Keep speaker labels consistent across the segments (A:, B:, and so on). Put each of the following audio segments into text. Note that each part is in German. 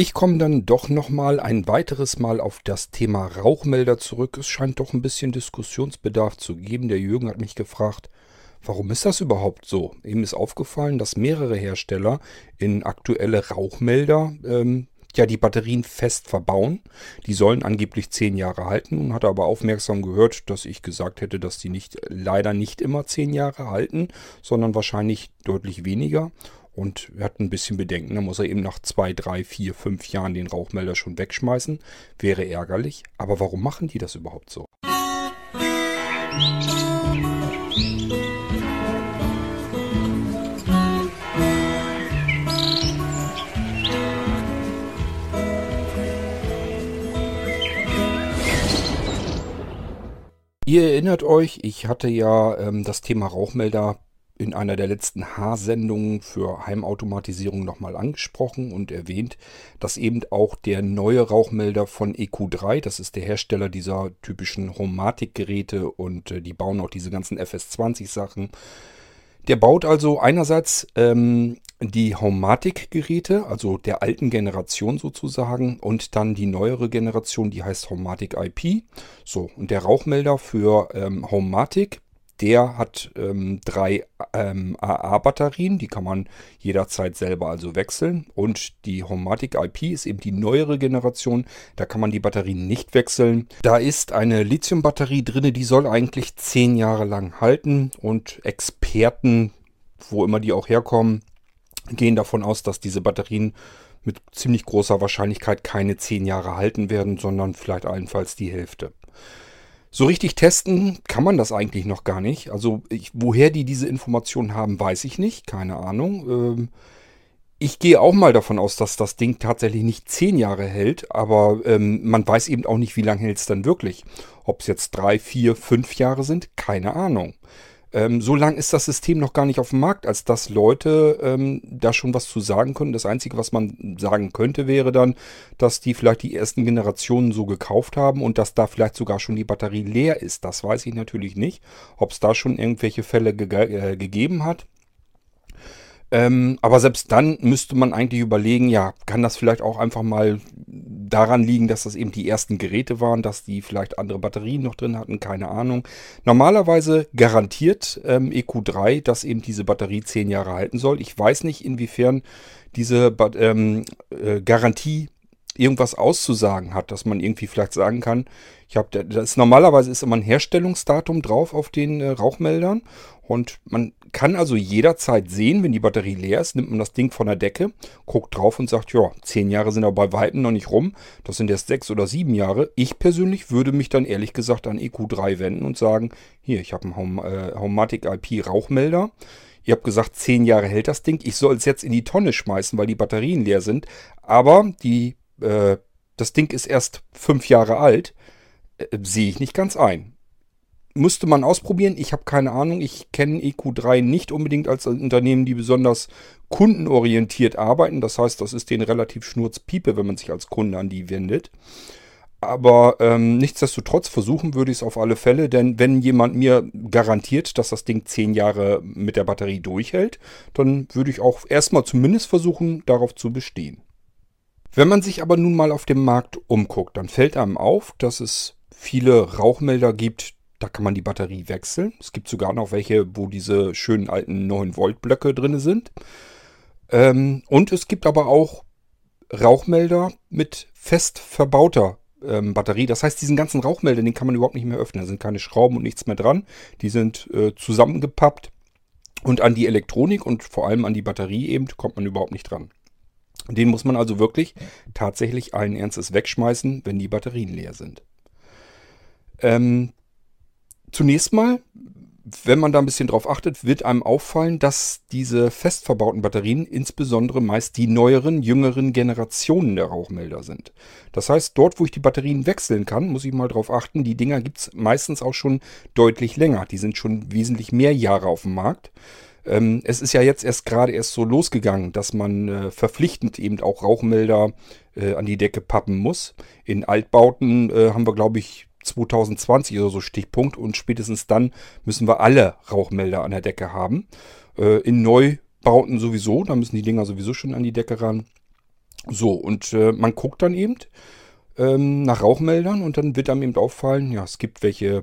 A: Ich komme dann doch nochmal ein weiteres Mal auf das Thema Rauchmelder zurück. Es scheint doch ein bisschen Diskussionsbedarf zu geben. Der Jürgen hat mich gefragt, warum ist das überhaupt so? Ihm ist aufgefallen, dass mehrere Hersteller in aktuelle Rauchmelder ähm, ja die Batterien fest verbauen. Die sollen angeblich zehn Jahre halten und hat aber aufmerksam gehört, dass ich gesagt hätte, dass die nicht leider nicht immer zehn Jahre halten, sondern wahrscheinlich deutlich weniger. Und er hat ein bisschen Bedenken. Da muss er eben nach zwei, drei, vier, fünf Jahren den Rauchmelder schon wegschmeißen. Wäre ärgerlich. Aber warum machen die das überhaupt so? Ihr erinnert euch, ich hatte ja ähm, das Thema Rauchmelder in einer der letzten H-Sendungen für Heimautomatisierung nochmal angesprochen und erwähnt, dass eben auch der neue Rauchmelder von EQ3, das ist der Hersteller dieser typischen Homatic-Geräte und äh, die bauen auch diese ganzen FS20-Sachen. Der baut also einerseits ähm, die Homatic-Geräte, also der alten Generation sozusagen, und dann die neuere Generation, die heißt Homatic IP. So, und der Rauchmelder für ähm, Homatic der hat ähm, drei ähm, AA-Batterien, die kann man jederzeit selber also wechseln. Und die Homatic IP ist eben die neuere Generation, da kann man die Batterien nicht wechseln. Da ist eine Lithium-Batterie drin, die soll eigentlich zehn Jahre lang halten. Und Experten, wo immer die auch herkommen, gehen davon aus, dass diese Batterien mit ziemlich großer Wahrscheinlichkeit keine zehn Jahre halten werden, sondern vielleicht allenfalls die Hälfte. So richtig testen kann man das eigentlich noch gar nicht. Also ich, woher die diese Informationen haben, weiß ich nicht. Keine Ahnung. Ähm, ich gehe auch mal davon aus, dass das Ding tatsächlich nicht zehn Jahre hält, aber ähm, man weiß eben auch nicht, wie lange hält es dann wirklich. Ob es jetzt drei, vier, fünf Jahre sind, keine Ahnung. Ähm, so lang ist das System noch gar nicht auf dem Markt, als dass Leute ähm, da schon was zu sagen können. Das Einzige, was man sagen könnte, wäre dann, dass die vielleicht die ersten Generationen so gekauft haben und dass da vielleicht sogar schon die Batterie leer ist. Das weiß ich natürlich nicht, ob es da schon irgendwelche Fälle ge äh, gegeben hat. Ähm, aber selbst dann müsste man eigentlich überlegen, ja, kann das vielleicht auch einfach mal daran liegen, dass das eben die ersten Geräte waren, dass die vielleicht andere Batterien noch drin hatten, keine Ahnung. Normalerweise garantiert ähm, EQ3, dass eben diese Batterie zehn Jahre halten soll. Ich weiß nicht, inwiefern diese ähm, äh, Garantie irgendwas auszusagen hat, dass man irgendwie vielleicht sagen kann, ich habe das normalerweise ist immer ein Herstellungsdatum drauf auf den äh, Rauchmeldern und man kann also jederzeit sehen, wenn die Batterie leer ist, nimmt man das Ding von der Decke, guckt drauf und sagt, ja, zehn Jahre sind aber bei Weitem noch nicht rum, das sind erst sechs oder sieben Jahre. Ich persönlich würde mich dann ehrlich gesagt an EQ3 wenden und sagen, hier, ich habe einen Home, äh, Homematic IP Rauchmelder. Ihr habt gesagt, zehn Jahre hält das Ding. Ich soll es jetzt in die Tonne schmeißen, weil die Batterien leer sind. Aber die äh, das Ding ist erst fünf Jahre alt, äh, sehe ich nicht ganz ein. Müsste man ausprobieren. Ich habe keine Ahnung. Ich kenne EQ3 nicht unbedingt als Unternehmen, die besonders kundenorientiert arbeiten. Das heißt, das ist denen relativ schnurzpiepe, wenn man sich als Kunde an die wendet. Aber ähm, nichtsdestotrotz versuchen würde ich es auf alle Fälle, denn wenn jemand mir garantiert, dass das Ding zehn Jahre mit der Batterie durchhält, dann würde ich auch erstmal zumindest versuchen, darauf zu bestehen. Wenn man sich aber nun mal auf dem Markt umguckt, dann fällt einem auf, dass es viele Rauchmelder gibt, da kann man die Batterie wechseln. Es gibt sogar noch welche, wo diese schönen alten 9 Volt Blöcke drin sind. Ähm, und es gibt aber auch Rauchmelder mit fest verbauter ähm, Batterie. Das heißt, diesen ganzen Rauchmelder, den kann man überhaupt nicht mehr öffnen. Da sind keine Schrauben und nichts mehr dran. Die sind äh, zusammengepappt. Und an die Elektronik und vor allem an die Batterie eben kommt man überhaupt nicht dran. Den muss man also wirklich tatsächlich allen Ernstes wegschmeißen, wenn die Batterien leer sind. Ähm, zunächst mal, wenn man da ein bisschen drauf achtet, wird einem auffallen, dass diese fest verbauten Batterien insbesondere meist die neueren, jüngeren Generationen der Rauchmelder sind. Das heißt, dort, wo ich die Batterien wechseln kann, muss ich mal drauf achten, die Dinger gibt es meistens auch schon deutlich länger. Die sind schon wesentlich mehr Jahre auf dem Markt. Ähm, es ist ja jetzt erst gerade erst so losgegangen, dass man äh, verpflichtend eben auch Rauchmelder äh, an die Decke pappen muss. In Altbauten äh, haben wir, glaube ich, 2020 oder so Stichpunkt und spätestens dann müssen wir alle Rauchmelder an der Decke haben. Äh, in Neubauten sowieso, da müssen die Dinger sowieso schon an die Decke ran. So, und äh, man guckt dann eben ähm, nach Rauchmeldern und dann wird einem eben auffallen, ja, es gibt welche,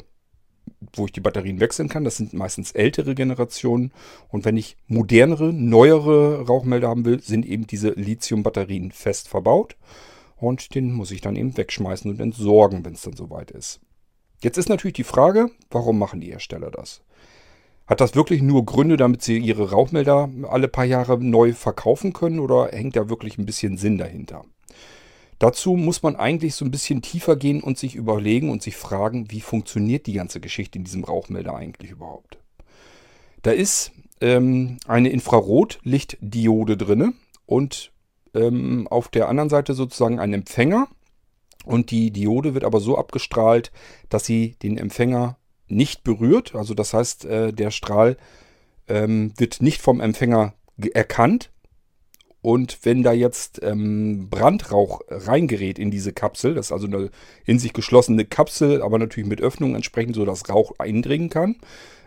A: wo ich die Batterien wechseln kann. Das sind meistens ältere Generationen. Und wenn ich modernere, neuere Rauchmelder haben will, sind eben diese Lithium-Batterien fest verbaut. Und den muss ich dann eben wegschmeißen und entsorgen, wenn es dann soweit ist. Jetzt ist natürlich die Frage, warum machen die Hersteller das? Hat das wirklich nur Gründe, damit sie ihre Rauchmelder alle paar Jahre neu verkaufen können oder hängt da wirklich ein bisschen Sinn dahinter? Dazu muss man eigentlich so ein bisschen tiefer gehen und sich überlegen und sich fragen, wie funktioniert die ganze Geschichte in diesem Rauchmelder eigentlich überhaupt? Da ist ähm, eine Infrarotlichtdiode drinne und ähm, auf der anderen Seite sozusagen ein Empfänger. Und die Diode wird aber so abgestrahlt, dass sie den Empfänger nicht berührt. Also das heißt, äh, der Strahl ähm, wird nicht vom Empfänger erkannt. Und wenn da jetzt ähm, Brandrauch reingerät in diese Kapsel, das ist also eine in sich geschlossene Kapsel, aber natürlich mit Öffnung entsprechend, so dass Rauch eindringen kann.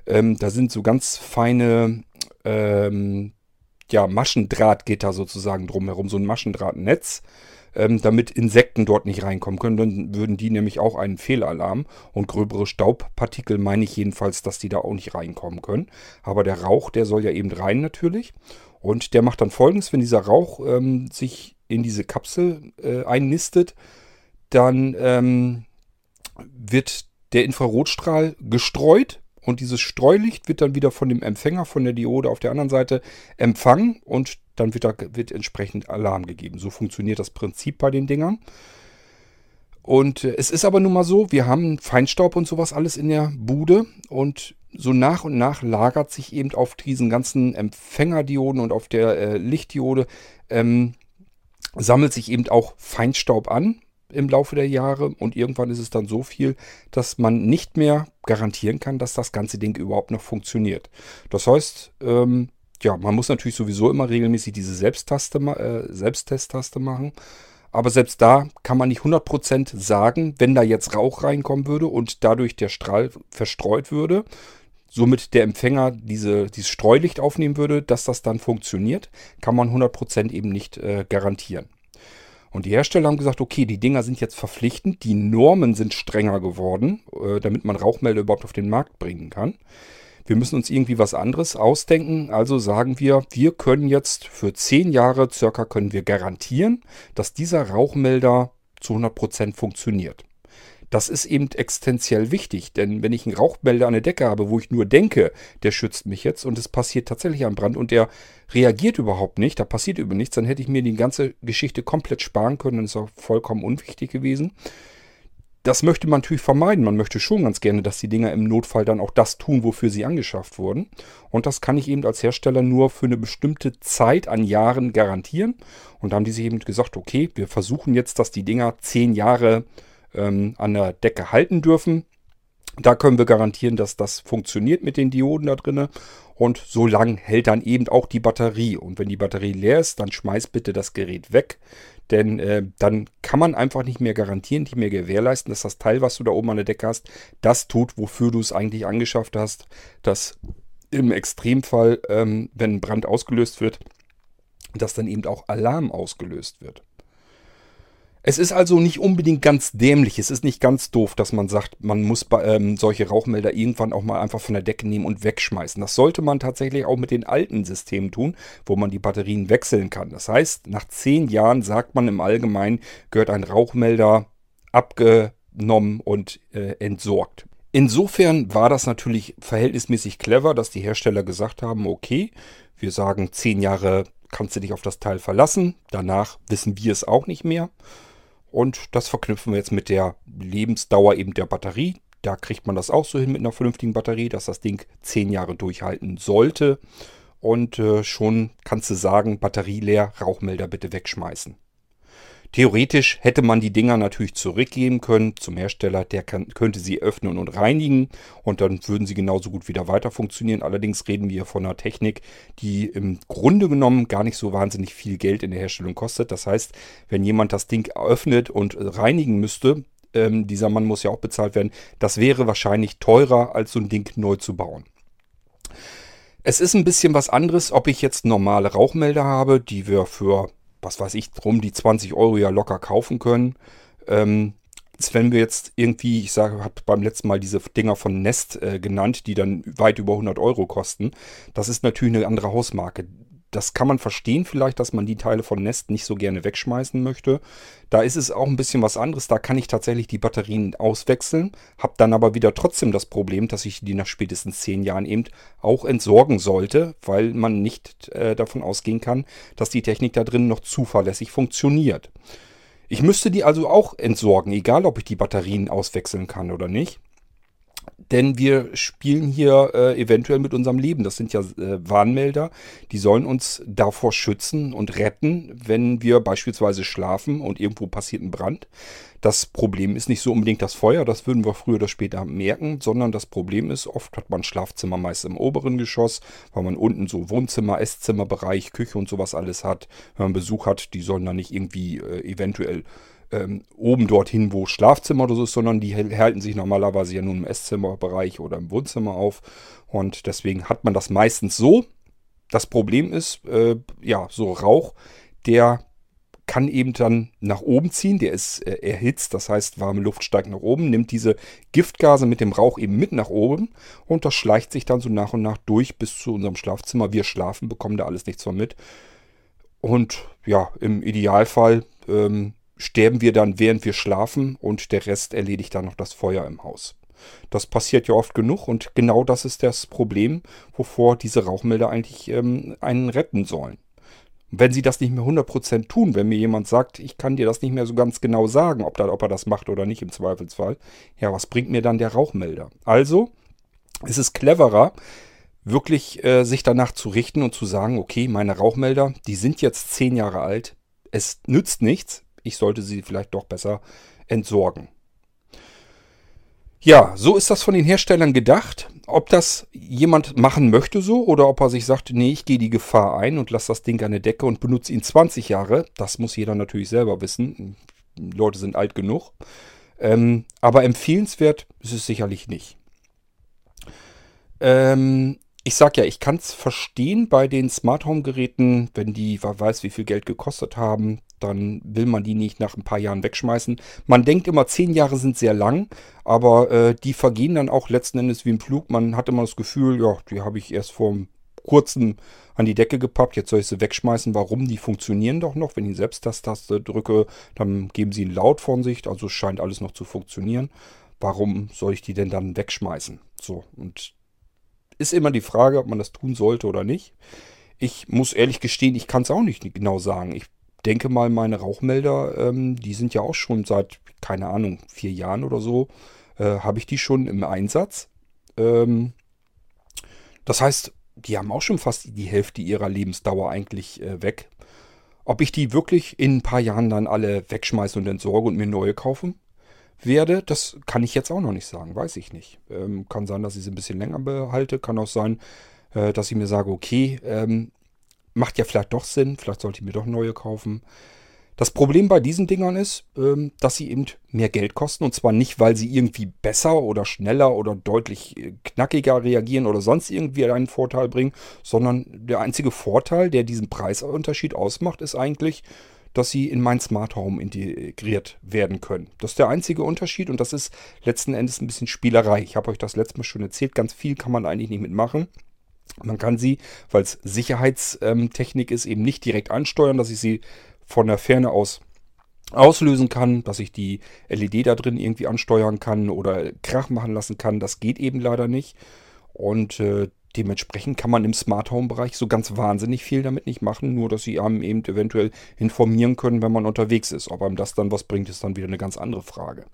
A: Ähm, da sind so ganz feine ähm, ja, Maschendrahtgitter sozusagen drumherum, so ein Maschendrahtnetz, ähm, damit Insekten dort nicht reinkommen können. Dann würden die nämlich auch einen Fehlalarm und gröbere Staubpartikel meine ich jedenfalls, dass die da auch nicht reinkommen können. Aber der Rauch, der soll ja eben rein natürlich. Und der macht dann folgendes, wenn dieser Rauch ähm, sich in diese Kapsel äh, einnistet, dann ähm, wird der Infrarotstrahl gestreut und dieses Streulicht wird dann wieder von dem Empfänger von der Diode auf der anderen Seite empfangen und dann wird, da, wird entsprechend Alarm gegeben. So funktioniert das Prinzip bei den Dingern. Und äh, es ist aber nun mal so, wir haben Feinstaub und sowas alles in der Bude und so nach und nach lagert sich eben auf diesen ganzen Empfängerdioden und auf der äh, Lichtdiode ähm, sammelt sich eben auch Feinstaub an im Laufe der Jahre und irgendwann ist es dann so viel, dass man nicht mehr garantieren kann, dass das ganze Ding überhaupt noch funktioniert. Das heißt, ähm, ja, man muss natürlich sowieso immer regelmäßig diese Selbsttaste, äh, Selbsttesttaste machen. Aber selbst da kann man nicht 100% sagen, wenn da jetzt Rauch reinkommen würde und dadurch der Strahl verstreut würde, somit der Empfänger diese, dieses Streulicht aufnehmen würde, dass das dann funktioniert, kann man 100% eben nicht äh, garantieren. Und die Hersteller haben gesagt, okay, die Dinger sind jetzt verpflichtend, die Normen sind strenger geworden, äh, damit man Rauchmelder überhaupt auf den Markt bringen kann. Wir müssen uns irgendwie was anderes ausdenken. Also sagen wir, wir können jetzt für 10 Jahre circa können wir garantieren, dass dieser Rauchmelder zu 100% funktioniert. Das ist eben existenziell wichtig, denn wenn ich einen Rauchmelder an der Decke habe, wo ich nur denke, der schützt mich jetzt und es passiert tatsächlich ein Brand und der reagiert überhaupt nicht, da passiert über nichts, dann hätte ich mir die ganze Geschichte komplett sparen können, dann ist auch vollkommen unwichtig gewesen. Das möchte man natürlich vermeiden. Man möchte schon ganz gerne, dass die Dinger im Notfall dann auch das tun, wofür sie angeschafft wurden. Und das kann ich eben als Hersteller nur für eine bestimmte Zeit an Jahren garantieren. Und da haben die sich eben gesagt, okay, wir versuchen jetzt, dass die Dinger zehn Jahre ähm, an der Decke halten dürfen. Da können wir garantieren, dass das funktioniert mit den Dioden da drinne. Und so lang hält dann eben auch die Batterie. Und wenn die Batterie leer ist, dann schmeiß bitte das Gerät weg. Denn äh, dann kann man einfach nicht mehr garantieren, nicht mehr gewährleisten, dass das Teil, was du da oben an der Decke hast, das tut, wofür du es eigentlich angeschafft hast. Dass im Extremfall, ähm, wenn ein Brand ausgelöst wird, dass dann eben auch Alarm ausgelöst wird. Es ist also nicht unbedingt ganz dämlich, es ist nicht ganz doof, dass man sagt, man muss ähm, solche Rauchmelder irgendwann auch mal einfach von der Decke nehmen und wegschmeißen. Das sollte man tatsächlich auch mit den alten Systemen tun, wo man die Batterien wechseln kann. Das heißt, nach zehn Jahren sagt man im Allgemeinen, gehört ein Rauchmelder abgenommen und äh, entsorgt. Insofern war das natürlich verhältnismäßig clever, dass die Hersteller gesagt haben, okay, wir sagen zehn Jahre kannst du dich auf das Teil verlassen. Danach wissen wir es auch nicht mehr. Und das verknüpfen wir jetzt mit der Lebensdauer eben der Batterie. Da kriegt man das auch so hin mit einer vernünftigen Batterie, dass das Ding 10 Jahre durchhalten sollte. Und äh, schon kannst du sagen, Batterie leer, Rauchmelder bitte wegschmeißen. Theoretisch hätte man die Dinger natürlich zurückgeben können zum Hersteller, der kann, könnte sie öffnen und reinigen und dann würden sie genauso gut wieder weiter funktionieren. Allerdings reden wir von einer Technik, die im Grunde genommen gar nicht so wahnsinnig viel Geld in der Herstellung kostet. Das heißt, wenn jemand das Ding öffnet und reinigen müsste, ähm, dieser Mann muss ja auch bezahlt werden, das wäre wahrscheinlich teurer als so ein Ding neu zu bauen. Es ist ein bisschen was anderes, ob ich jetzt normale Rauchmelder habe, die wir für was weiß ich, drum die 20 Euro ja locker kaufen können. Ähm, wenn wir jetzt irgendwie, ich sage, habe beim letzten Mal diese Dinger von Nest äh, genannt, die dann weit über 100 Euro kosten. Das ist natürlich eine andere Hausmarke. Das kann man verstehen vielleicht, dass man die Teile von Nest nicht so gerne wegschmeißen möchte. Da ist es auch ein bisschen was anderes. Da kann ich tatsächlich die Batterien auswechseln, habe dann aber wieder trotzdem das Problem, dass ich die nach spätestens 10 Jahren eben auch entsorgen sollte, weil man nicht äh, davon ausgehen kann, dass die Technik da drin noch zuverlässig funktioniert. Ich müsste die also auch entsorgen, egal ob ich die Batterien auswechseln kann oder nicht. Denn wir spielen hier äh, eventuell mit unserem Leben. Das sind ja äh, Warnmelder. Die sollen uns davor schützen und retten, wenn wir beispielsweise schlafen und irgendwo passiert ein Brand. Das Problem ist nicht so unbedingt das Feuer, das würden wir früher oder später merken, sondern das Problem ist, oft hat man Schlafzimmer meist im oberen Geschoss, weil man unten so Wohnzimmer, Esszimmerbereich, Küche und sowas alles hat. Wenn man Besuch hat, die sollen dann nicht irgendwie äh, eventuell ähm, oben dorthin, wo Schlafzimmer oder so ist, sondern die halten sich normalerweise ja nur im Esszimmerbereich oder im Wohnzimmer auf. Und deswegen hat man das meistens so. Das Problem ist, äh, ja, so Rauch, der kann eben dann nach oben ziehen, der ist äh, erhitzt, das heißt warme Luft steigt nach oben, nimmt diese Giftgase mit dem Rauch eben mit nach oben und das schleicht sich dann so nach und nach durch bis zu unserem Schlafzimmer. Wir schlafen, bekommen da alles nichts von mit. Und ja, im Idealfall ähm, sterben wir dann, während wir schlafen und der Rest erledigt dann noch das Feuer im Haus. Das passiert ja oft genug und genau das ist das Problem, wovor diese Rauchmelder eigentlich ähm, einen retten sollen. Wenn sie das nicht mehr 100% tun, wenn mir jemand sagt, ich kann dir das nicht mehr so ganz genau sagen, ob, da, ob er das macht oder nicht im Zweifelsfall, ja, was bringt mir dann der Rauchmelder? Also ist es cleverer, wirklich äh, sich danach zu richten und zu sagen, okay, meine Rauchmelder, die sind jetzt 10 Jahre alt, es nützt nichts, ich sollte sie vielleicht doch besser entsorgen. Ja, so ist das von den Herstellern gedacht. Ob das jemand machen möchte so oder ob er sich sagt, nee, ich gehe die Gefahr ein und lasse das Ding an der Decke und benutze ihn 20 Jahre, das muss jeder natürlich selber wissen. Die Leute sind alt genug. Ähm, aber empfehlenswert ist es sicherlich nicht. Ähm, ich sag ja, ich kann es verstehen bei den Smart Home Geräten, wenn die, wer weiß, wie viel Geld gekostet haben, dann will man die nicht nach ein paar Jahren wegschmeißen. Man denkt immer, zehn Jahre sind sehr lang, aber äh, die vergehen dann auch letzten Endes wie im Flug. Man hat immer das Gefühl, ja, die habe ich erst vor kurzem an die Decke gepappt, jetzt soll ich sie wegschmeißen. Warum? Die funktionieren doch noch. Wenn ich selbst das Taste drücke, dann geben sie einen Laut von sich, also scheint alles noch zu funktionieren. Warum soll ich die denn dann wegschmeißen? So, und ist immer die Frage, ob man das tun sollte oder nicht. Ich muss ehrlich gestehen, ich kann es auch nicht genau sagen. Ich denke mal, meine Rauchmelder, ähm, die sind ja auch schon seit, keine Ahnung, vier Jahren oder so, äh, habe ich die schon im Einsatz. Ähm, das heißt, die haben auch schon fast die Hälfte ihrer Lebensdauer eigentlich äh, weg. Ob ich die wirklich in ein paar Jahren dann alle wegschmeiße und entsorge und mir neue kaufen werde, das kann ich jetzt auch noch nicht sagen, weiß ich nicht. Ähm, kann sein, dass ich sie ein bisschen länger behalte, kann auch sein, äh, dass ich mir sage, okay, ähm, macht ja vielleicht doch Sinn, vielleicht sollte ich mir doch neue kaufen. Das Problem bei diesen Dingern ist, ähm, dass sie eben mehr Geld kosten und zwar nicht, weil sie irgendwie besser oder schneller oder deutlich äh, knackiger reagieren oder sonst irgendwie einen Vorteil bringen, sondern der einzige Vorteil, der diesen Preisunterschied ausmacht, ist eigentlich, dass sie in mein Smart Home integriert werden können. Das ist der einzige Unterschied und das ist letzten Endes ein bisschen Spielerei. Ich habe euch das letzte Mal schon erzählt, ganz viel kann man eigentlich nicht mitmachen. Man kann sie, weil es Sicherheitstechnik ist, eben nicht direkt ansteuern, dass ich sie von der Ferne aus auslösen kann, dass ich die LED da drin irgendwie ansteuern kann oder Krach machen lassen kann. Das geht eben leider nicht. Und äh, dementsprechend kann man im Smart Home Bereich so ganz wahnsinnig viel damit nicht machen, nur dass sie einem eben eventuell informieren können, wenn man unterwegs ist. Ob einem das dann was bringt, ist dann wieder eine ganz andere Frage.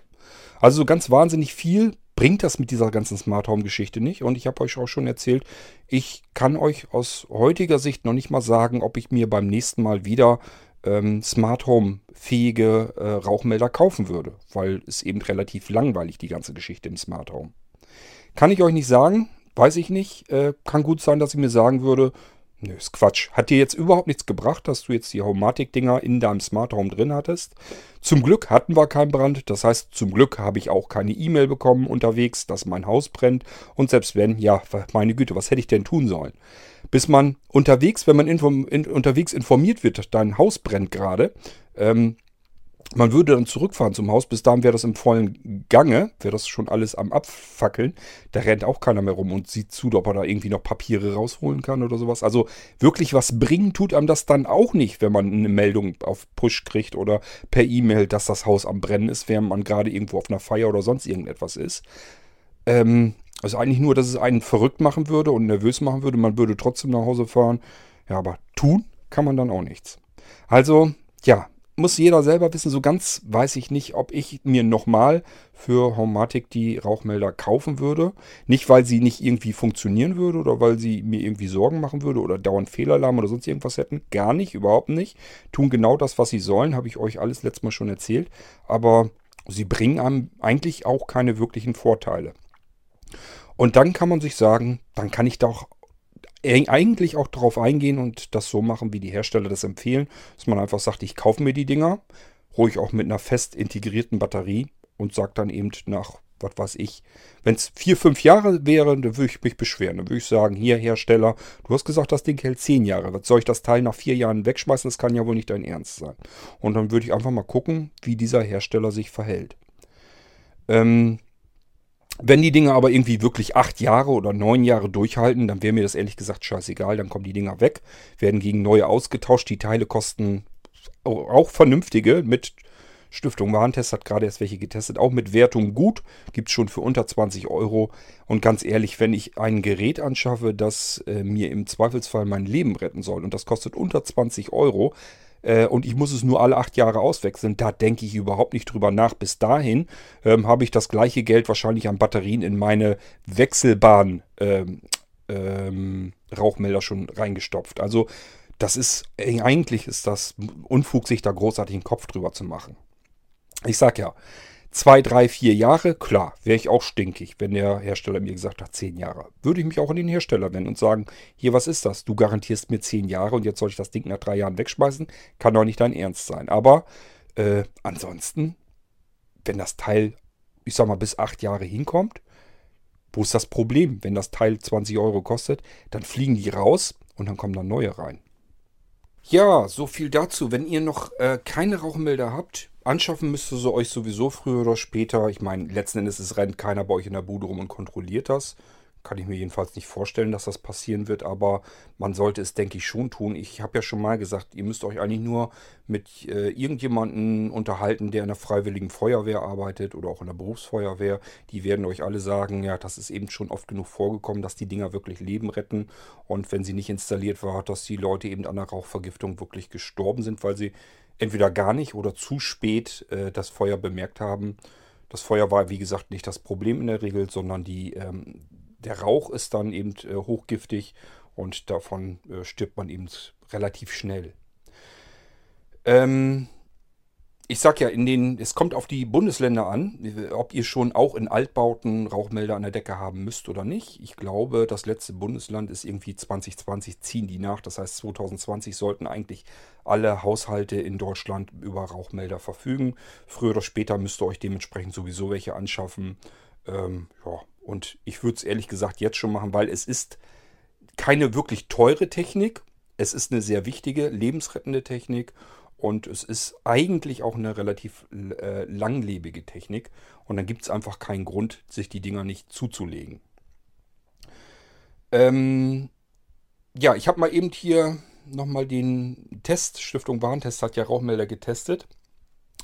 A: Also so ganz wahnsinnig viel bringt das mit dieser ganzen Smart Home Geschichte nicht. Und ich habe euch auch schon erzählt, ich kann euch aus heutiger Sicht noch nicht mal sagen, ob ich mir beim nächsten Mal wieder ähm, Smart Home fähige äh, Rauchmelder kaufen würde, weil es eben relativ langweilig die ganze Geschichte im Smart Home. Kann ich euch nicht sagen, weiß ich nicht. Äh, kann gut sein, dass ich mir sagen würde, Nö, ist Quatsch. Hat dir jetzt überhaupt nichts gebracht, dass du jetzt die Haumatik-Dinger in deinem Smart Home drin hattest. Zum Glück hatten wir keinen Brand. Das heißt, zum Glück habe ich auch keine E-Mail bekommen unterwegs, dass mein Haus brennt. Und selbst wenn, ja, meine Güte, was hätte ich denn tun sollen? Bis man unterwegs, wenn man inform in, unterwegs informiert wird, dein Haus brennt gerade, ähm, man würde dann zurückfahren zum Haus, bis dahin wäre das im vollen Gange, wäre das schon alles am Abfackeln. Da rennt auch keiner mehr rum und sieht zu, ob er da irgendwie noch Papiere rausholen kann oder sowas. Also wirklich was bringen tut einem das dann auch nicht, wenn man eine Meldung auf Push kriegt oder per E-Mail, dass das Haus am Brennen ist, während man gerade irgendwo auf einer Feier oder sonst irgendetwas ist. Ähm, also eigentlich nur, dass es einen verrückt machen würde und nervös machen würde. Man würde trotzdem nach Hause fahren. Ja, aber tun kann man dann auch nichts. Also, ja, muss jeder selber wissen. So ganz weiß ich nicht, ob ich mir nochmal für Homematic die Rauchmelder kaufen würde. Nicht, weil sie nicht irgendwie funktionieren würde oder weil sie mir irgendwie Sorgen machen würde oder dauernd Fehlalarm oder sonst irgendwas hätten. Gar nicht, überhaupt nicht. Tun genau das, was sie sollen, habe ich euch alles letztes Mal schon erzählt. Aber sie bringen einem eigentlich auch keine wirklichen Vorteile. Und dann kann man sich sagen, dann kann ich doch eigentlich auch darauf eingehen und das so machen, wie die Hersteller das empfehlen, dass man einfach sagt, ich kaufe mir die Dinger, ruhig auch mit einer fest integrierten Batterie und sage dann eben nach, was weiß ich, wenn es vier, fünf Jahre wäre, dann würde ich mich beschweren. Dann würde ich sagen, hier Hersteller, du hast gesagt, das Ding hält zehn Jahre. Was soll ich das Teil nach vier Jahren wegschmeißen? Das kann ja wohl nicht dein Ernst sein. Und dann würde ich einfach mal gucken, wie dieser Hersteller sich verhält. Ähm, wenn die Dinger aber irgendwie wirklich acht Jahre oder neun Jahre durchhalten, dann wäre mir das ehrlich gesagt scheißegal. Dann kommen die Dinger weg, werden gegen neue ausgetauscht. Die Teile kosten auch vernünftige mit Stiftung Warentest hat gerade erst welche getestet, auch mit Wertung gut, gibt es schon für unter 20 Euro. Und ganz ehrlich, wenn ich ein Gerät anschaffe, das äh, mir im Zweifelsfall mein Leben retten soll und das kostet unter 20 Euro, äh, und ich muss es nur alle acht Jahre auswechseln. Da denke ich überhaupt nicht drüber nach. Bis dahin ähm, habe ich das gleiche Geld wahrscheinlich an Batterien in meine Wechselbahn ähm, ähm, Rauchmelder schon reingestopft. Also das ist, eigentlich ist das Unfug, sich da großartig einen Kopf drüber zu machen. Ich sag ja, zwei, drei, vier Jahre, klar, wäre ich auch stinkig, wenn der Hersteller mir gesagt hat, zehn Jahre. Würde ich mich auch an den Hersteller wenden und sagen, hier, was ist das? Du garantierst mir zehn Jahre und jetzt soll ich das Ding nach drei Jahren wegschmeißen? Kann doch nicht dein Ernst sein. Aber äh, ansonsten, wenn das Teil, ich sag mal, bis acht Jahre hinkommt, wo ist das Problem? Wenn das Teil 20 Euro kostet, dann fliegen die raus und dann kommen dann neue rein. Ja, so viel dazu. Wenn ihr noch äh, keine Rauchmelder habt, anschaffen müsst ihr sie euch sowieso früher oder später. Ich meine, letzten Endes es rennt keiner bei euch in der Bude rum und kontrolliert das. Kann ich mir jedenfalls nicht vorstellen, dass das passieren wird, aber man sollte es, denke ich, schon tun. Ich habe ja schon mal gesagt, ihr müsst euch eigentlich nur mit äh, irgendjemandem unterhalten, der in der Freiwilligen Feuerwehr arbeitet oder auch in der Berufsfeuerwehr. Die werden euch alle sagen, ja, das ist eben schon oft genug vorgekommen, dass die Dinger wirklich Leben retten. Und wenn sie nicht installiert war, dass die Leute eben an der Rauchvergiftung wirklich gestorben sind, weil sie entweder gar nicht oder zu spät äh, das Feuer bemerkt haben. Das Feuer war, wie gesagt, nicht das Problem in der Regel, sondern die, ähm, der Rauch ist dann eben äh, hochgiftig und davon äh, stirbt man eben relativ schnell. Ähm, ich sag ja, in den, es kommt auf die Bundesländer an, ob ihr schon auch in Altbauten Rauchmelder an der Decke haben müsst oder nicht. Ich glaube, das letzte Bundesland ist irgendwie 2020, ziehen die nach. Das heißt, 2020 sollten eigentlich alle Haushalte in Deutschland über Rauchmelder verfügen. Früher oder später müsst ihr euch dementsprechend sowieso welche anschaffen. Ähm, ja, und ich würde es ehrlich gesagt jetzt schon machen, weil es ist keine wirklich teure Technik. Es ist eine sehr wichtige, lebensrettende Technik. Und es ist eigentlich auch eine relativ äh, langlebige Technik. Und dann gibt es einfach keinen Grund, sich die Dinger nicht zuzulegen. Ähm, ja, ich habe mal eben hier nochmal den Test. Stiftung Warentest hat ja Rauchmelder getestet.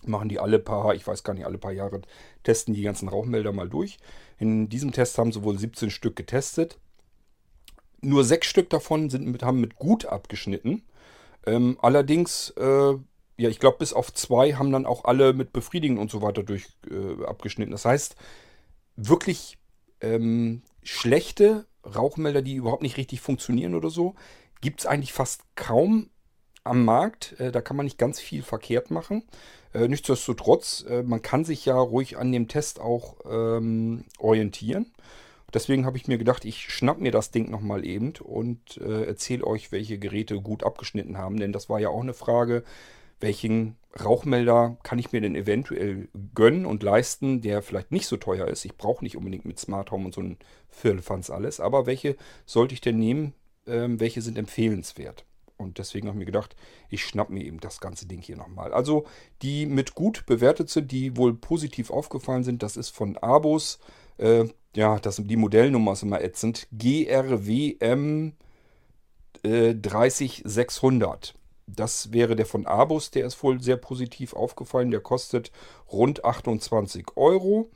A: Machen die alle paar, ich weiß gar nicht, alle paar Jahre testen die ganzen Rauchmelder mal durch. In diesem Test haben sie wohl 17 Stück getestet. Nur sechs Stück davon sind mit, haben mit gut abgeschnitten. Ähm, allerdings, äh, ja, ich glaube, bis auf zwei haben dann auch alle mit Befriedigen und so weiter durch äh, abgeschnitten. Das heißt, wirklich ähm, schlechte Rauchmelder, die überhaupt nicht richtig funktionieren oder so, gibt es eigentlich fast kaum am Markt. Äh, da kann man nicht ganz viel verkehrt machen. Äh, nichtsdestotrotz, äh, man kann sich ja ruhig an dem Test auch ähm, orientieren. Deswegen habe ich mir gedacht, ich schnapp mir das Ding nochmal eben und äh, erzähle euch, welche Geräte gut abgeschnitten haben. Denn das war ja auch eine Frage, welchen Rauchmelder kann ich mir denn eventuell gönnen und leisten, der vielleicht nicht so teuer ist. Ich brauche nicht unbedingt mit Smart Home und so ein Firlefanz alles. Aber welche sollte ich denn nehmen? Ähm, welche sind empfehlenswert? Und deswegen habe ich mir gedacht, ich schnapp mir eben das ganze Ding hier nochmal. Also die mit gut bewertet sind, die wohl positiv aufgefallen sind, das ist von Abos. Äh, ja, das, die Modellnummer ist immer ätzend. GRWM äh, 30600. Das wäre der von Abus, der ist wohl sehr positiv aufgefallen. Der kostet rund 28 Euro.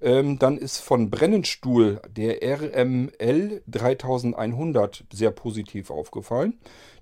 A: Ähm, dann ist von Brennenstuhl der RML 3100 sehr positiv aufgefallen.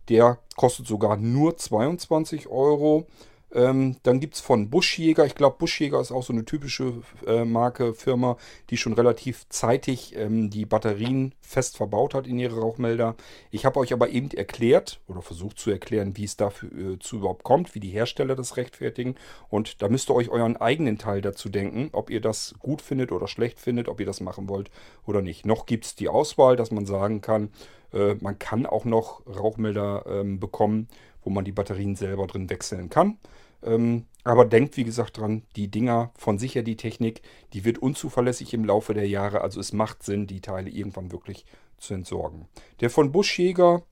A: Der kostet sogar nur 22 Euro. Ähm, dann gibt es von Buschjäger, ich glaube Buschjäger ist auch so eine typische äh, Marke, Firma, die schon relativ zeitig ähm, die Batterien fest verbaut hat in ihre Rauchmelder. Ich habe euch aber eben erklärt oder versucht zu erklären, wie es dafür äh, zu überhaupt kommt, wie die Hersteller das rechtfertigen. Und da müsst ihr euch euren eigenen Teil dazu denken, ob ihr das gut findet oder schlecht findet, ob ihr das machen wollt oder nicht. Noch gibt es die Auswahl, dass man sagen kann, äh, man kann auch noch Rauchmelder ähm, bekommen, wo man die Batterien selber drin wechseln kann. Ähm, aber denkt, wie gesagt, dran, die Dinger von sicher die Technik, die wird unzuverlässig im Laufe der Jahre. Also es macht Sinn, die Teile irgendwann wirklich zu entsorgen. Der von Buschjäger,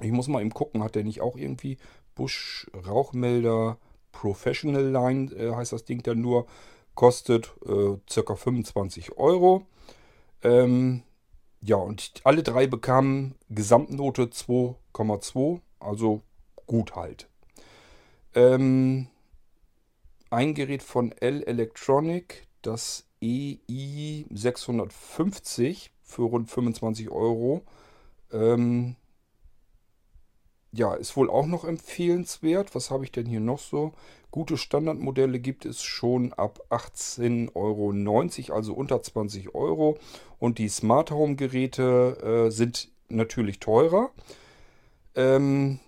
A: ich muss mal eben gucken, hat der nicht auch irgendwie Busch Rauchmelder Professional Line, äh, heißt das Ding dann nur, kostet äh, ca. 25 Euro. Ähm, ja, und alle drei bekamen Gesamtnote 2,2, also gut halt. Ähm, ein Gerät von L Electronic, das EI 650 für rund 25 Euro. Ähm, ja, ist wohl auch noch empfehlenswert. Was habe ich denn hier noch so? Gute Standardmodelle gibt es schon ab 18,90 Euro, also unter 20 Euro. Und die Smart Home Geräte äh, sind natürlich teurer. Ähm,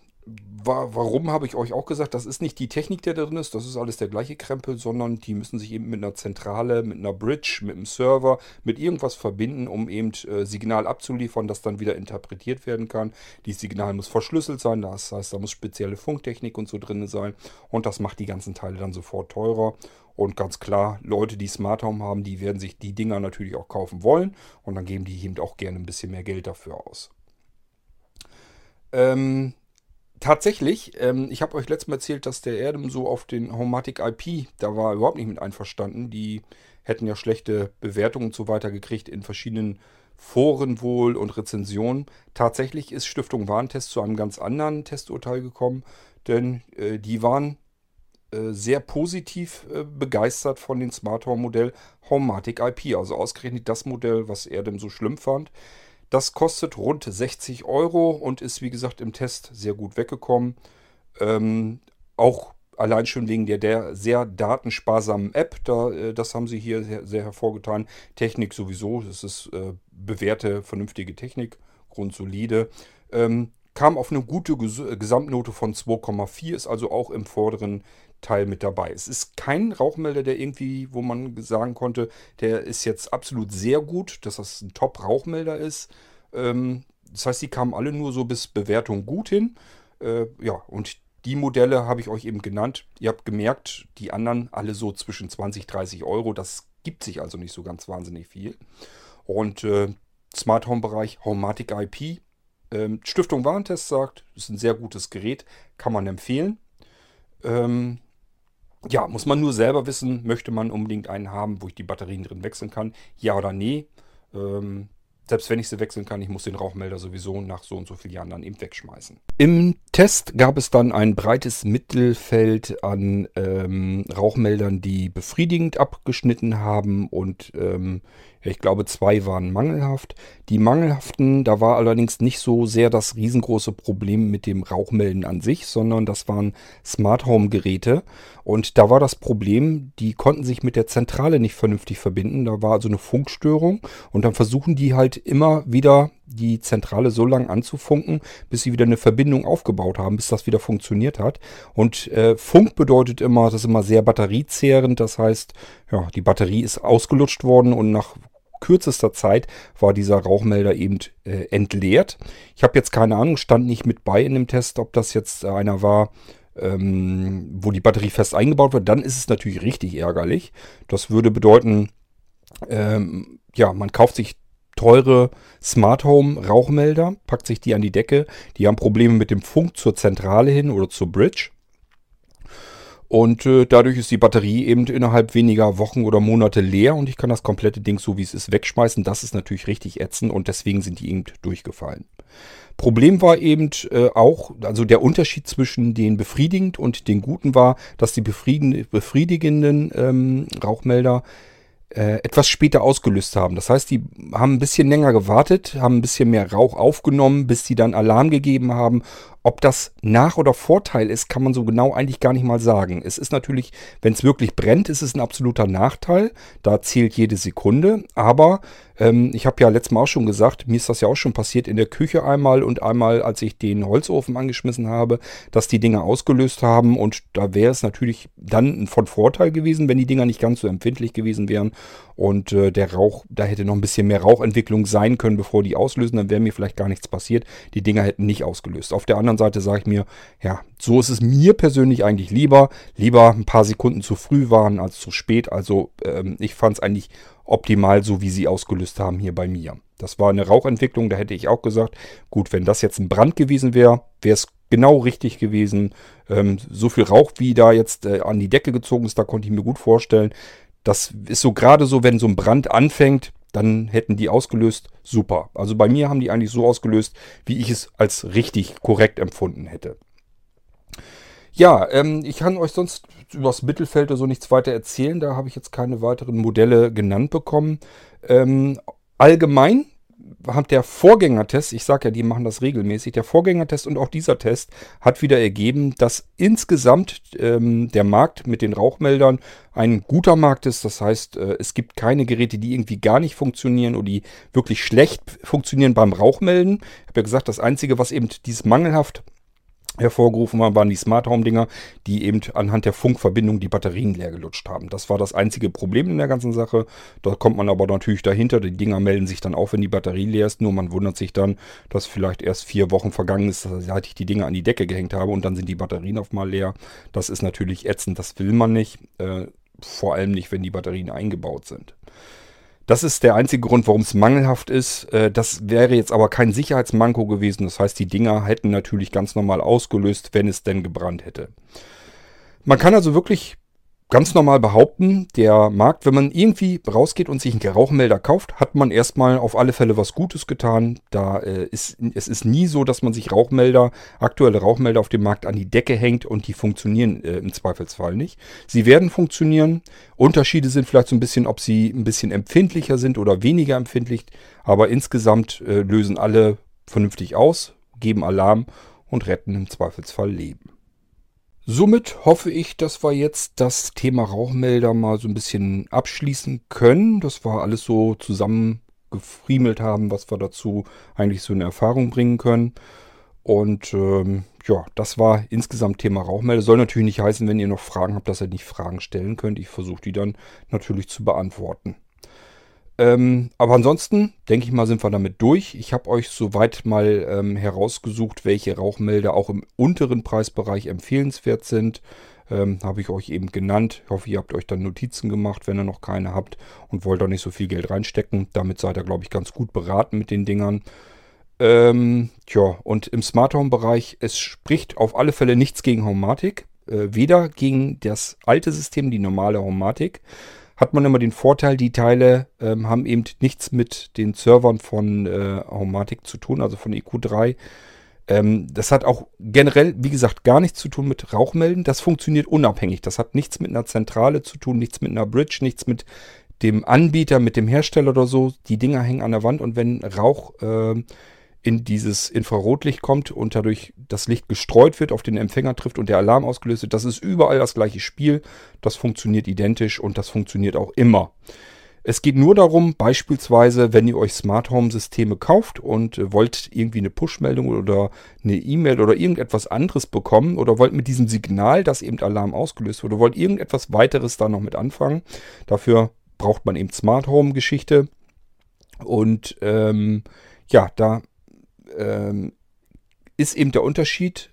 A: warum habe ich euch auch gesagt, das ist nicht die Technik, da drin ist, das ist alles der gleiche Krempel, sondern die müssen sich eben mit einer Zentrale, mit einer Bridge, mit einem Server, mit irgendwas verbinden, um eben äh, Signal abzuliefern, das dann wieder interpretiert werden kann. Dieses Signal muss verschlüsselt sein, das heißt, da muss spezielle Funktechnik und so drin sein und das macht die ganzen Teile dann sofort teurer. Und ganz klar, Leute, die Smart Home haben, die werden sich die Dinger natürlich auch kaufen wollen und dann geben die eben auch gerne ein bisschen mehr Geld dafür aus. Ähm, tatsächlich, ähm, ich habe euch letztes Mal erzählt, dass der Erdem so auf den Homatic IP, da war er überhaupt nicht mit einverstanden. Die hätten ja schlechte Bewertungen und so weiter gekriegt in verschiedenen Foren wohl und Rezensionen. Tatsächlich ist Stiftung Warentest zu einem ganz anderen Testurteil gekommen, denn äh, die waren äh, sehr positiv äh, begeistert von dem Smart Home Modell Homatic IP, also ausgerechnet das Modell, was er denn so schlimm fand. Das kostet rund 60 Euro und ist wie gesagt im Test sehr gut weggekommen. Ähm, auch allein schon wegen der, der sehr datensparsamen App, da, äh, das haben sie hier sehr, sehr, hervorgetan. Technik sowieso, das ist äh, bewährte, vernünftige Technik, grundsolide. Ähm, kam auf eine gute Ges Gesamtnote von 2,4, ist also auch im vorderen Teil mit dabei. Es ist kein Rauchmelder, der irgendwie, wo man sagen konnte, der ist jetzt absolut sehr gut, dass das ein Top-Rauchmelder ist. Ähm, das heißt, die kamen alle nur so bis Bewertung gut hin. Äh, ja, und die Modelle habe ich euch eben genannt. Ihr habt gemerkt, die anderen alle so zwischen 20, 30 Euro. Das gibt sich also nicht so ganz wahnsinnig viel. Und äh, Smart Home Bereich, Homematic IP. Ähm, Stiftung Warentest sagt, ist ein sehr gutes Gerät, kann man empfehlen. Ähm, ja, muss man nur selber wissen, möchte man unbedingt einen haben, wo ich die Batterien drin wechseln kann. Ja oder nee. Ähm, selbst wenn ich sie wechseln kann, ich muss den Rauchmelder sowieso nach so und so vielen Jahren dann eben wegschmeißen. Im Test gab es dann ein breites Mittelfeld an ähm, Rauchmeldern, die befriedigend abgeschnitten haben und ähm, ich glaube, zwei waren mangelhaft. Die mangelhaften, da war allerdings nicht so sehr das riesengroße Problem mit dem Rauchmelden an sich, sondern das waren Smart Home Geräte. Und da war das Problem, die konnten sich mit der Zentrale nicht vernünftig verbinden. Da war also eine Funkstörung und dann versuchen die halt immer wieder die Zentrale so lange anzufunken, bis sie wieder eine Verbindung aufgebaut haben, bis das wieder funktioniert hat. Und äh, Funk bedeutet immer, das ist immer sehr batteriezehrend. Das heißt, ja, die Batterie ist ausgelutscht worden und nach kürzester Zeit war dieser Rauchmelder eben äh, entleert. Ich habe jetzt keine Ahnung, stand nicht mit bei in dem Test, ob das jetzt einer war, ähm, wo die Batterie fest eingebaut wird. Dann ist es natürlich richtig ärgerlich. Das würde bedeuten, ähm, ja, man kauft sich teure Smart Home Rauchmelder, packt sich die an die Decke. Die haben Probleme mit dem Funk zur Zentrale hin oder zur Bridge. Und äh, dadurch ist die Batterie eben innerhalb weniger Wochen oder Monate leer und ich kann das komplette Ding so wie es ist wegschmeißen. Das ist natürlich richtig ätzend und deswegen sind die eben durchgefallen. Problem war eben äh, auch, also der Unterschied zwischen den befriedigend und den guten war, dass die befriedigenden ähm, Rauchmelder äh, etwas später ausgelöst haben. Das heißt, die haben ein bisschen länger gewartet, haben ein bisschen mehr Rauch aufgenommen, bis die dann Alarm gegeben haben ob das Nach- oder Vorteil ist, kann man so genau eigentlich gar nicht mal sagen. Es ist natürlich, wenn es wirklich brennt, ist es ein absoluter Nachteil. Da zählt jede Sekunde. Aber ähm, ich habe ja letztes Mal auch schon gesagt, mir ist das ja auch schon passiert in der Küche einmal und einmal, als ich den Holzofen angeschmissen habe, dass die Dinger ausgelöst haben. Und da wäre es natürlich dann von Vorteil gewesen, wenn die Dinger nicht ganz so empfindlich gewesen wären. Und äh, der Rauch, da hätte noch ein bisschen mehr Rauchentwicklung sein können, bevor die auslösen. Dann wäre mir vielleicht gar nichts passiert. Die Dinger hätten nicht ausgelöst. Auf der anderen Seite sage ich mir, ja, so ist es mir persönlich eigentlich lieber. Lieber ein paar Sekunden zu früh waren als zu spät. Also ähm, ich fand es eigentlich optimal, so wie sie ausgelöst haben hier bei mir. Das war eine Rauchentwicklung, da hätte ich auch gesagt, gut, wenn das jetzt ein Brand gewesen wäre, wäre es genau richtig gewesen. Ähm, so viel Rauch, wie da jetzt äh, an die Decke gezogen ist, da konnte ich mir gut vorstellen, das ist so gerade so, wenn so ein Brand anfängt, dann hätten die ausgelöst. Super. Also bei mir haben die eigentlich so ausgelöst, wie ich es als richtig korrekt empfunden hätte. Ja, ähm, ich kann euch sonst übers Mittelfeld oder so nichts weiter erzählen. Da habe ich jetzt keine weiteren Modelle genannt bekommen. Ähm, allgemein hat der Vorgängertest, ich sage ja, die machen das regelmäßig, der Vorgängertest und auch dieser Test hat wieder ergeben, dass insgesamt ähm, der Markt mit den Rauchmeldern ein guter Markt ist. Das heißt, äh, es gibt keine Geräte, die irgendwie gar nicht funktionieren oder die wirklich schlecht funktionieren beim Rauchmelden. Ich habe ja gesagt, das Einzige, was eben dieses mangelhaft hervorgerufen haben, waren die Smart Home Dinger, die eben anhand der Funkverbindung die Batterien leer gelutscht haben. Das war das einzige Problem in der ganzen Sache. Da kommt man aber natürlich dahinter. Die Dinger melden sich dann auch, wenn die Batterie leer ist. Nur man wundert sich dann, dass vielleicht erst vier Wochen vergangen ist, seit ich die Dinger an die Decke gehängt habe und dann sind die Batterien auf mal leer. Das ist natürlich ätzend. Das will man nicht. Äh, vor allem nicht, wenn die Batterien eingebaut sind. Das ist der einzige Grund, warum es mangelhaft ist. Äh, das wäre jetzt aber kein Sicherheitsmanko gewesen. Das heißt, die Dinger hätten natürlich ganz normal ausgelöst, wenn es denn gebrannt hätte. Man kann also wirklich ganz normal behaupten, der Markt, wenn man irgendwie rausgeht und sich einen Rauchmelder kauft, hat man erstmal auf alle Fälle was Gutes getan. Da äh, ist es ist nie so, dass man sich Rauchmelder, aktuelle Rauchmelder auf dem Markt an die Decke hängt und die funktionieren äh, im Zweifelsfall nicht. Sie werden funktionieren. Unterschiede sind vielleicht so ein bisschen, ob sie ein bisschen empfindlicher sind oder weniger empfindlich, aber insgesamt äh, lösen alle vernünftig aus, geben Alarm und retten im Zweifelsfall Leben. Somit hoffe ich, dass wir jetzt das Thema Rauchmelder mal so ein bisschen abschließen können, dass wir alles so zusammengefriemelt haben, was wir dazu eigentlich so eine Erfahrung bringen können. Und ähm, ja, das war insgesamt Thema Rauchmelder. Soll natürlich nicht heißen, wenn ihr noch Fragen habt, dass ihr nicht Fragen stellen könnt. Ich versuche die dann natürlich zu beantworten. Ähm, aber ansonsten, denke ich mal, sind wir damit durch. Ich habe euch soweit mal ähm, herausgesucht, welche Rauchmelder auch im unteren Preisbereich empfehlenswert sind. Ähm, habe ich euch eben genannt. Ich hoffe, ihr habt euch dann Notizen gemacht, wenn ihr noch keine habt und wollt da nicht so viel Geld reinstecken. Damit seid ihr, glaube ich, ganz gut beraten mit den Dingern. Ähm, tja, und im Smart Home Bereich, es spricht auf alle Fälle nichts gegen Homatic. Äh, weder gegen das alte System, die normale Homatic hat man immer den Vorteil, die Teile ähm, haben eben nichts mit den Servern von äh, Homatic zu tun, also von EQ3. Ähm, das hat auch generell, wie gesagt, gar nichts zu tun mit Rauchmelden. Das funktioniert unabhängig. Das hat nichts mit einer Zentrale zu tun, nichts mit einer Bridge, nichts mit dem Anbieter, mit dem Hersteller oder so. Die Dinger hängen an der Wand und wenn Rauch äh, in dieses Infrarotlicht kommt und dadurch das Licht gestreut wird, auf den Empfänger trifft und der Alarm ausgelöst wird. Das ist überall das gleiche Spiel. Das funktioniert identisch und das funktioniert auch immer. Es geht nur darum, beispielsweise, wenn ihr euch Smart Home Systeme kauft und wollt irgendwie eine Push-Meldung oder eine E-Mail oder irgendetwas anderes bekommen oder wollt mit diesem Signal, dass eben Alarm ausgelöst wurde, wollt irgendetwas weiteres da noch mit anfangen. Dafür braucht man eben Smart Home Geschichte Und ähm, ja, da ähm, ist eben der Unterschied,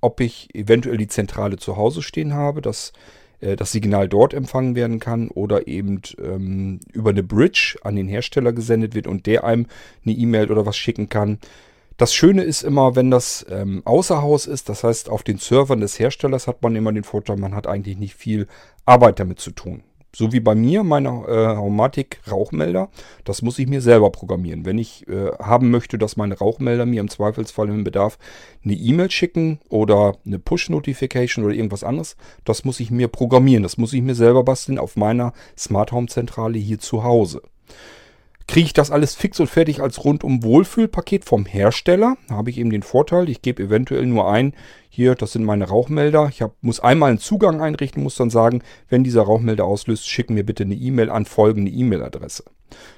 A: ob ich eventuell die Zentrale zu Hause stehen habe, dass äh, das Signal dort empfangen werden kann oder eben ähm, über eine Bridge an den Hersteller gesendet wird und der einem eine E-Mail oder was schicken kann. Das Schöne ist immer, wenn das ähm, außer Haus ist, das heißt auf den Servern des Herstellers hat man immer den Vorteil, man hat eigentlich nicht viel Arbeit damit zu tun. So wie bei mir, meine äh, Haumatik-Rauchmelder, das muss ich mir selber programmieren. Wenn ich äh, haben möchte, dass meine Rauchmelder mir im Zweifelsfall im Bedarf eine E-Mail schicken oder eine Push-Notification oder irgendwas anderes, das muss ich mir programmieren. Das muss ich mir selber basteln auf meiner Smart Home Zentrale hier zu Hause kriege ich das alles fix und fertig als rundum Wohlfühlpaket vom Hersteller. Da habe ich eben den Vorteil, ich gebe eventuell nur ein, hier, das sind meine Rauchmelder. Ich hab, muss einmal einen Zugang einrichten, muss dann sagen, wenn dieser Rauchmelder auslöst, schicken mir bitte eine E-Mail an folgende E-Mail-Adresse.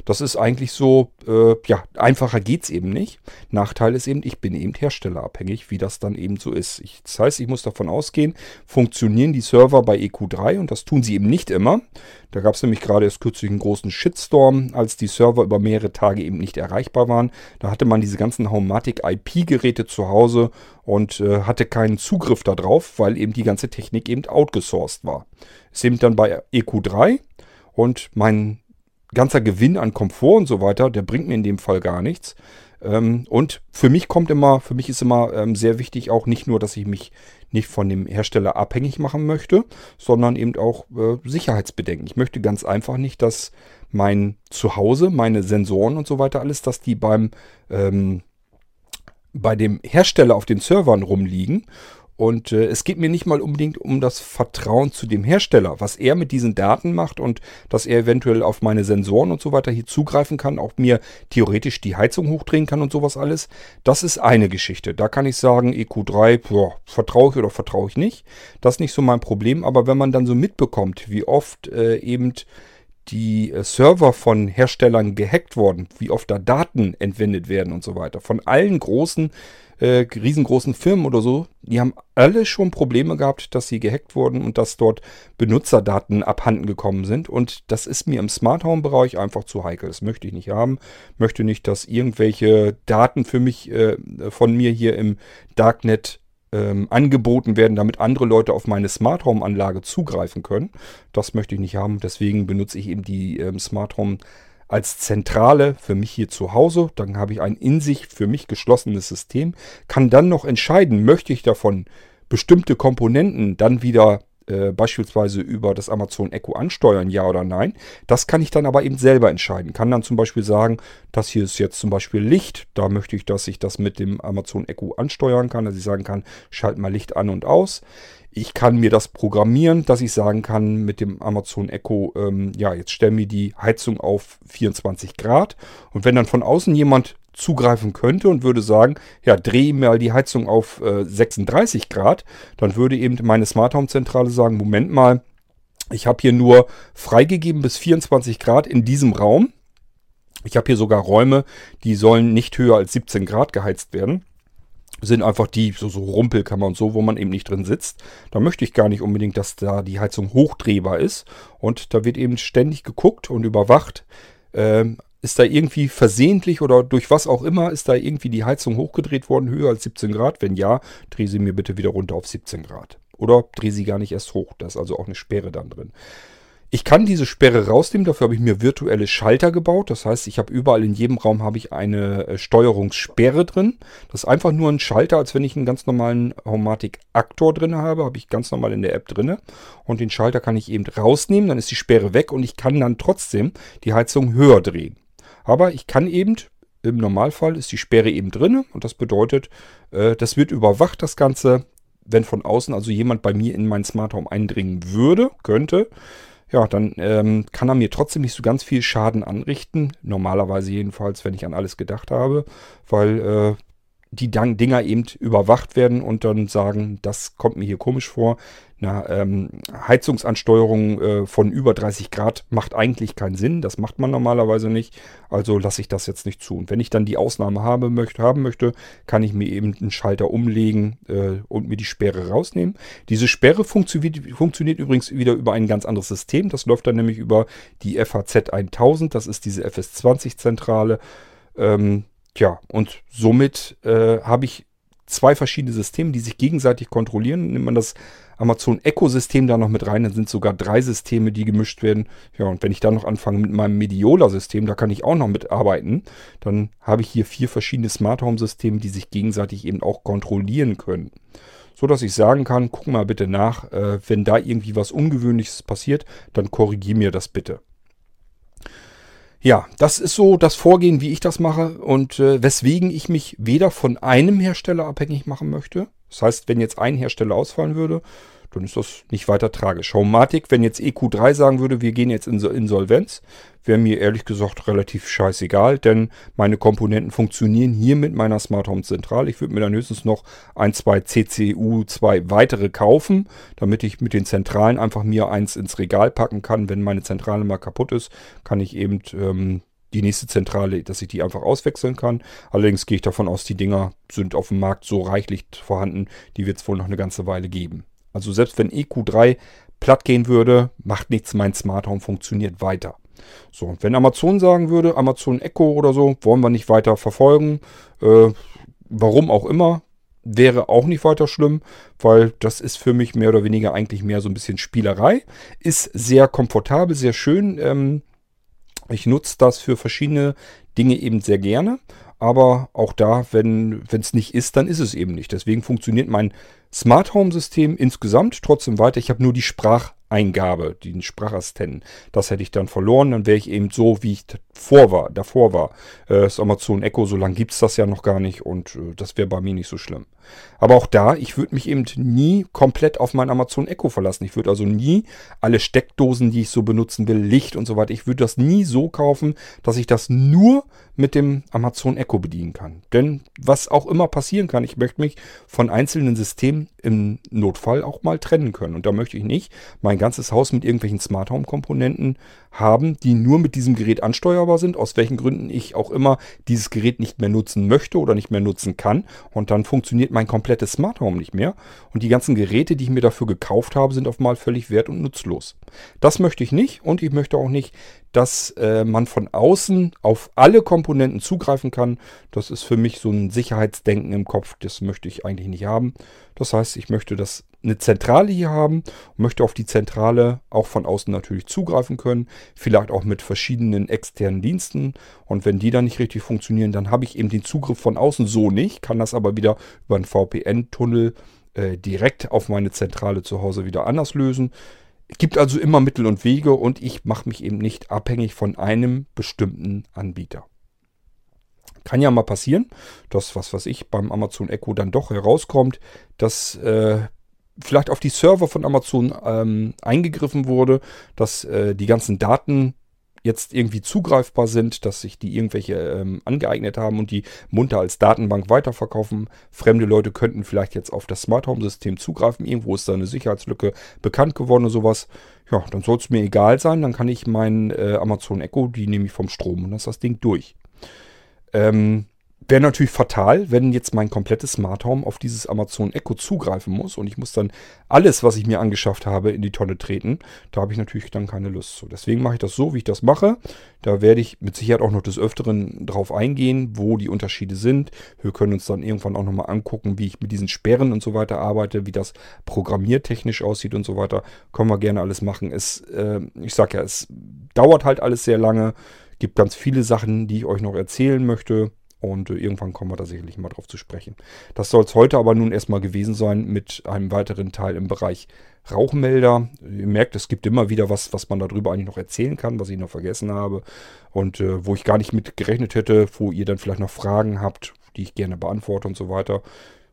A: Das ist eigentlich so, äh, ja, einfacher geht es eben nicht. Nachteil ist eben, ich bin eben herstellerabhängig, wie das dann eben so ist. Ich, das heißt, ich muss davon ausgehen, funktionieren die Server bei EQ3 und das tun sie eben nicht immer. Da gab es nämlich gerade erst kürzlich einen großen Shitstorm, als die Server über mehrere Tage eben nicht erreichbar waren. Da hatte man diese ganzen Haumatic IP-Geräte zu Hause und äh, hatte keinen Zugriff darauf, weil eben die ganze Technik eben outgesourced war. Ist eben dann bei EQ3 und mein ganzer Gewinn an Komfort und so weiter, der bringt mir in dem Fall gar nichts. Ähm, und für mich kommt immer, für mich ist immer ähm, sehr wichtig auch nicht nur, dass ich mich nicht von dem Hersteller abhängig machen möchte, sondern eben auch äh, Sicherheitsbedenken. Ich möchte ganz einfach nicht, dass mein Zuhause, meine Sensoren und so weiter alles, dass die beim ähm, bei dem Hersteller auf den Servern rumliegen und äh, es geht mir nicht mal unbedingt um das Vertrauen zu dem Hersteller, was er mit diesen Daten macht und dass er eventuell auf meine Sensoren und so weiter hier zugreifen kann, auch mir theoretisch die Heizung hochdrehen kann und sowas alles. Das ist eine Geschichte. Da kann ich sagen, EQ3, boah, vertraue ich oder vertraue ich nicht. Das ist nicht so mein Problem. Aber wenn man dann so mitbekommt, wie oft äh, eben die äh, Server von Herstellern gehackt worden, wie oft da Daten entwendet werden und so weiter, von allen großen äh, riesengroßen Firmen oder so, die haben alle schon Probleme gehabt, dass sie gehackt wurden und dass dort Benutzerdaten abhanden gekommen sind. Und das ist mir im Smart Home Bereich einfach zu heikel. Das möchte ich nicht haben. Möchte nicht, dass irgendwelche Daten für mich äh, von mir hier im Darknet ähm, angeboten werden, damit andere Leute auf meine Smart Home Anlage zugreifen können. Das möchte ich nicht haben. Deswegen benutze ich eben die ähm, Smart Home als Zentrale für mich hier zu Hause. Dann habe ich ein in sich für mich geschlossenes System. Kann dann noch entscheiden, möchte ich davon bestimmte Komponenten dann wieder äh, beispielsweise über das Amazon Echo ansteuern, ja oder nein. Das kann ich dann aber eben selber entscheiden. Kann dann zum Beispiel sagen, das hier ist jetzt zum Beispiel Licht. Da möchte ich, dass ich das mit dem Amazon Echo ansteuern kann, dass ich sagen kann, schalt mal Licht an und aus. Ich kann mir das programmieren, dass ich sagen kann mit dem Amazon Echo, ähm, ja, jetzt stell mir die Heizung auf 24 Grad. Und wenn dann von außen jemand zugreifen könnte und würde sagen, ja, dreh mal die Heizung auf äh, 36 Grad, dann würde eben meine Smart Home Zentrale sagen, Moment mal, ich habe hier nur freigegeben bis 24 Grad in diesem Raum. Ich habe hier sogar Räume, die sollen nicht höher als 17 Grad geheizt werden. Sind einfach die, so, so Rumpelkammer und so, wo man eben nicht drin sitzt. Da möchte ich gar nicht unbedingt, dass da die Heizung hochdrehbar ist. Und da wird eben ständig geguckt und überwacht, ähm, ist da irgendwie versehentlich oder durch was auch immer, ist da irgendwie die Heizung hochgedreht worden, höher als 17 Grad? Wenn ja, dreh sie mir bitte wieder runter auf 17 Grad. Oder dreh sie gar nicht erst hoch. Da ist also auch eine Sperre dann drin. Ich kann diese Sperre rausnehmen, dafür habe ich mir virtuelle Schalter gebaut. Das heißt, ich habe überall in jedem Raum habe ich eine äh, Steuerungssperre drin. Das ist einfach nur ein Schalter, als wenn ich einen ganz normalen Homatic-Aktor drin habe, habe ich ganz normal in der App drin. Und den Schalter kann ich eben rausnehmen, dann ist die Sperre weg und ich kann dann trotzdem die Heizung höher drehen. Aber ich kann eben, im Normalfall ist die Sperre eben drin und das bedeutet, äh, das wird überwacht, das Ganze. Wenn von außen also jemand bei mir in mein Smart Home eindringen würde, könnte, ja, dann ähm, kann er mir trotzdem nicht so ganz viel Schaden anrichten. Normalerweise jedenfalls, wenn ich an alles gedacht habe, weil äh, die Dinger eben überwacht werden und dann sagen, das kommt mir hier komisch vor. Eine ähm, Heizungsansteuerung äh, von über 30 Grad macht eigentlich keinen Sinn. Das macht man normalerweise nicht. Also lasse ich das jetzt nicht zu. Und wenn ich dann die Ausnahme habe, möchte, haben möchte, kann ich mir eben einen Schalter umlegen äh, und mir die Sperre rausnehmen. Diese Sperre funktioniert, funktioniert übrigens wieder über ein ganz anderes System. Das läuft dann nämlich über die FHZ 1000. Das ist diese FS20-Zentrale. Ähm, tja, und somit äh, habe ich zwei verschiedene Systeme, die sich gegenseitig kontrollieren. Nimmt man das Amazon Echo-System da noch mit rein, dann sind sogar drei Systeme, die gemischt werden. Ja, und wenn ich dann noch anfange mit meinem Mediola-System, da kann ich auch noch mitarbeiten, dann habe ich hier vier verschiedene Smart Home-Systeme, die sich gegenseitig eben auch kontrollieren können. So dass ich sagen kann, guck mal bitte nach, äh, wenn da irgendwie was Ungewöhnliches passiert, dann korrigier mir das bitte. Ja, das ist so das Vorgehen, wie ich das mache und äh, weswegen ich mich weder von einem Hersteller abhängig machen möchte. Das heißt, wenn jetzt ein Hersteller ausfallen würde, dann ist das nicht weiter tragisch. Homematic, wenn jetzt EQ3 sagen würde, wir gehen jetzt in Insolvenz, wäre mir ehrlich gesagt relativ scheißegal, denn meine Komponenten funktionieren hier mit meiner Smart Home Zentral. Ich würde mir dann höchstens noch ein, zwei CCU, zwei weitere kaufen, damit ich mit den Zentralen einfach mir eins ins Regal packen kann. Wenn meine Zentrale mal kaputt ist, kann ich eben ähm, die nächste Zentrale, dass ich die einfach auswechseln kann. Allerdings gehe ich davon aus, die Dinger sind auf dem Markt so reichlich vorhanden, die wird es wohl noch eine ganze Weile geben. Also selbst wenn EQ3 platt gehen würde, macht nichts, mein Smart Home funktioniert weiter. So, wenn Amazon sagen würde, Amazon Echo oder so, wollen wir nicht weiter verfolgen, äh, warum auch immer, wäre auch nicht weiter schlimm, weil das ist für mich mehr oder weniger eigentlich mehr so ein bisschen Spielerei. Ist sehr komfortabel, sehr schön. Ähm, ich nutze das für verschiedene Dinge eben sehr gerne. Aber auch da, wenn es nicht ist, dann ist es eben nicht. Deswegen funktioniert mein Smart Home System insgesamt trotzdem weiter. Ich habe nur die Spracheingabe, den Sprachassistenten. Das hätte ich dann verloren. Dann wäre ich eben so, wie ich vor war, davor war. Äh, das Amazon Echo, so lange gibt es das ja noch gar nicht und äh, das wäre bei mir nicht so schlimm. Aber auch da, ich würde mich eben nie komplett auf mein Amazon Echo verlassen. Ich würde also nie alle Steckdosen, die ich so benutzen will, Licht und so weiter, ich würde das nie so kaufen, dass ich das nur mit dem Amazon Echo bedienen kann. Denn was auch immer passieren kann, ich möchte mich von einzelnen Systemen im Notfall auch mal trennen können. Und da möchte ich nicht mein ganzes Haus mit irgendwelchen Smart Home Komponenten haben, die nur mit diesem Gerät ansteuerbar sind, aus welchen Gründen ich auch immer dieses Gerät nicht mehr nutzen möchte oder nicht mehr nutzen kann. Und dann funktioniert mein komplettes Smart Home nicht mehr. Und die ganzen Geräte, die ich mir dafür gekauft habe, sind auf mal völlig wert und nutzlos. Das möchte ich nicht und ich möchte auch nicht, dass äh, man von außen auf alle Komponenten zugreifen kann. Das ist für mich so ein Sicherheitsdenken im Kopf. Das möchte ich eigentlich nicht haben. Das heißt, ich möchte das eine Zentrale hier haben und möchte auf die Zentrale auch von außen natürlich zugreifen können. Vielleicht auch mit verschiedenen externen Diensten. Und wenn die dann nicht richtig funktionieren, dann habe ich eben den Zugriff von außen so nicht, kann das aber wieder über einen VPN-Tunnel äh, direkt auf meine Zentrale zu Hause wieder anders lösen. Es gibt also immer Mittel und Wege und ich mache mich eben nicht abhängig von einem bestimmten Anbieter. Kann ja mal passieren, dass, was weiß ich, beim Amazon Echo dann doch herauskommt, dass äh, vielleicht auf die Server von Amazon ähm, eingegriffen wurde, dass äh, die ganzen Daten jetzt irgendwie zugreifbar sind, dass sich die irgendwelche ähm, angeeignet haben und die munter als Datenbank weiterverkaufen. Fremde Leute könnten vielleicht jetzt auf das Smart Home System zugreifen. Irgendwo ist da eine Sicherheitslücke bekannt geworden oder sowas. Ja, dann soll es mir egal sein. Dann kann ich mein äh, Amazon Echo, die nehme ich vom Strom und dann ist das Ding durch. Ähm, Wäre natürlich fatal, wenn jetzt mein komplettes Smart Home auf dieses Amazon Echo zugreifen muss und ich muss dann alles, was ich mir angeschafft habe, in die Tonne treten. Da habe ich natürlich dann keine Lust zu. Deswegen mache ich das so, wie ich das mache. Da werde ich mit Sicherheit auch noch des Öfteren drauf eingehen, wo die Unterschiede sind. Wir können uns dann irgendwann auch nochmal angucken, wie ich mit diesen Sperren und so weiter arbeite, wie das programmiertechnisch aussieht und so weiter. Können wir gerne alles machen. Es, äh, ich sage ja, es dauert halt alles sehr lange. Gibt ganz viele Sachen, die ich euch noch erzählen möchte. Und äh, irgendwann kommen wir da sicherlich mal drauf zu sprechen. Das soll es heute aber nun erstmal gewesen sein mit einem weiteren Teil im Bereich Rauchmelder. Ihr merkt, es gibt immer wieder was, was man darüber eigentlich noch erzählen kann, was ich noch vergessen habe. Und äh, wo ich gar nicht mit gerechnet hätte, wo ihr dann vielleicht noch Fragen habt, die ich gerne beantworte und so weiter.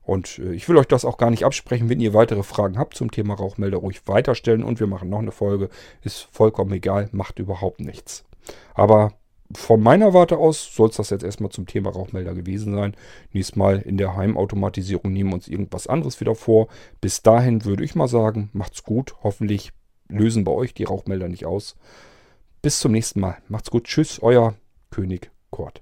A: Und äh, ich will euch das auch gar nicht absprechen. Wenn ihr weitere Fragen habt zum Thema Rauchmelder, ruhig weiterstellen. Und wir machen noch eine Folge. Ist vollkommen egal, macht überhaupt nichts. Aber von meiner Warte aus soll es das jetzt erstmal zum Thema Rauchmelder gewesen sein. Nächstes Mal in der Heimautomatisierung nehmen wir uns irgendwas anderes wieder vor. Bis dahin würde ich mal sagen, macht's gut. Hoffentlich lösen bei euch die Rauchmelder nicht aus. Bis zum nächsten Mal. Macht's gut. Tschüss, euer König Kurt.